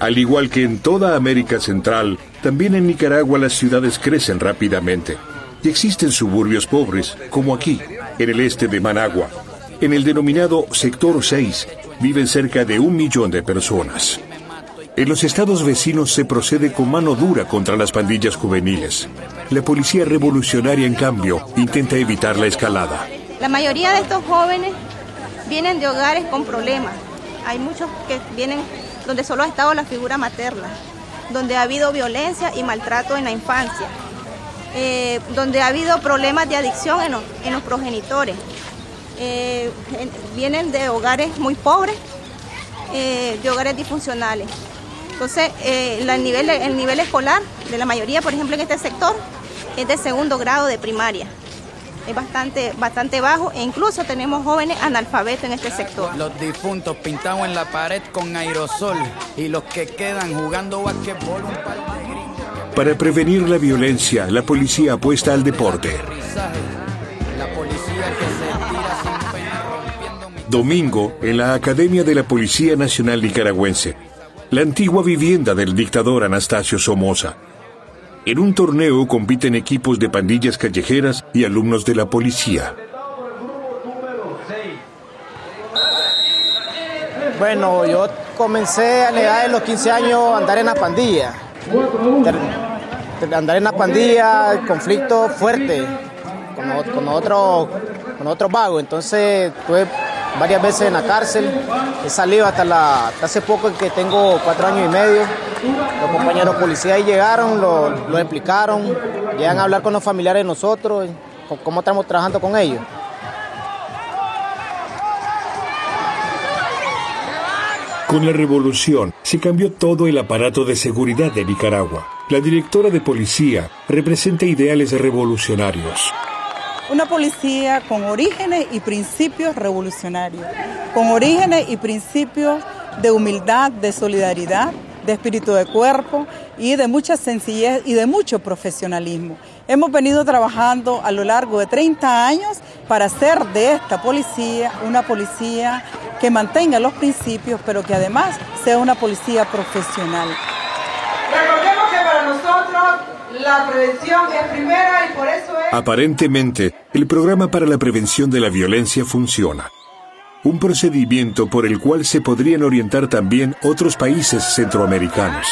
Al igual que en toda América Central, también en Nicaragua las ciudades crecen rápidamente y existen suburbios pobres, como aquí, en el este de Managua. En el denominado Sector 6 viven cerca de un millón de personas. En los estados vecinos se procede con mano dura contra las pandillas juveniles. La policía revolucionaria, en cambio, intenta evitar la escalada. La mayoría de estos jóvenes vienen de hogares con problemas. Hay muchos que vienen donde solo ha estado la figura materna, donde ha habido violencia y maltrato en la infancia, eh, donde ha habido problemas de adicción en los, progenitores. Eh, vienen de hogares muy pobres, eh, de hogares disfuncionales. Entonces, el, nivel, el nivel escolar de la mayoría, por ejemplo, en este sector, es de segundo grado de primaria es bastante, bastante bajo e incluso tenemos jóvenes analfabetos en este sector. Los difuntos pintados en la pared con aerosol y los que quedan jugando basquetbol un par de Para prevenir la violencia, la policía apuesta al deporte. Domingo, en la Academia de la Policía Nacional Nicaragüense, la antigua vivienda del dictador Anastasio Somoza. En un torneo compiten equipos de pandillas callejeras y alumnos de la policía. Bueno, yo comencé a la edad de los 15 años a andar en la pandilla. Andar en la pandilla, conflicto fuerte con, con otro, con otro vago. Entonces tuve varias veces en la cárcel. He salido hasta, la, hace poco que tengo cuatro años y medio. Los compañeros policías ahí llegaron, lo, lo explicaron, llegan a hablar con los familiares de nosotros, cómo estamos trabajando con ellos. Con la revolución se cambió todo el aparato de seguridad de Nicaragua. La directora de policía representa ideales revolucionarios. Una policía con orígenes y principios revolucionarios, con orígenes y principios de humildad, de solidaridad, de espíritu de cuerpo y de mucha sencillez y de mucho profesionalismo. Hemos venido trabajando a lo largo de 30 años para hacer de esta policía una policía que mantenga los principios, pero que además sea una policía profesional. La prevención es primera y por eso es... Aparentemente, el programa para la prevención de la violencia funciona. Un procedimiento por el cual se podrían orientar también otros países centroamericanos.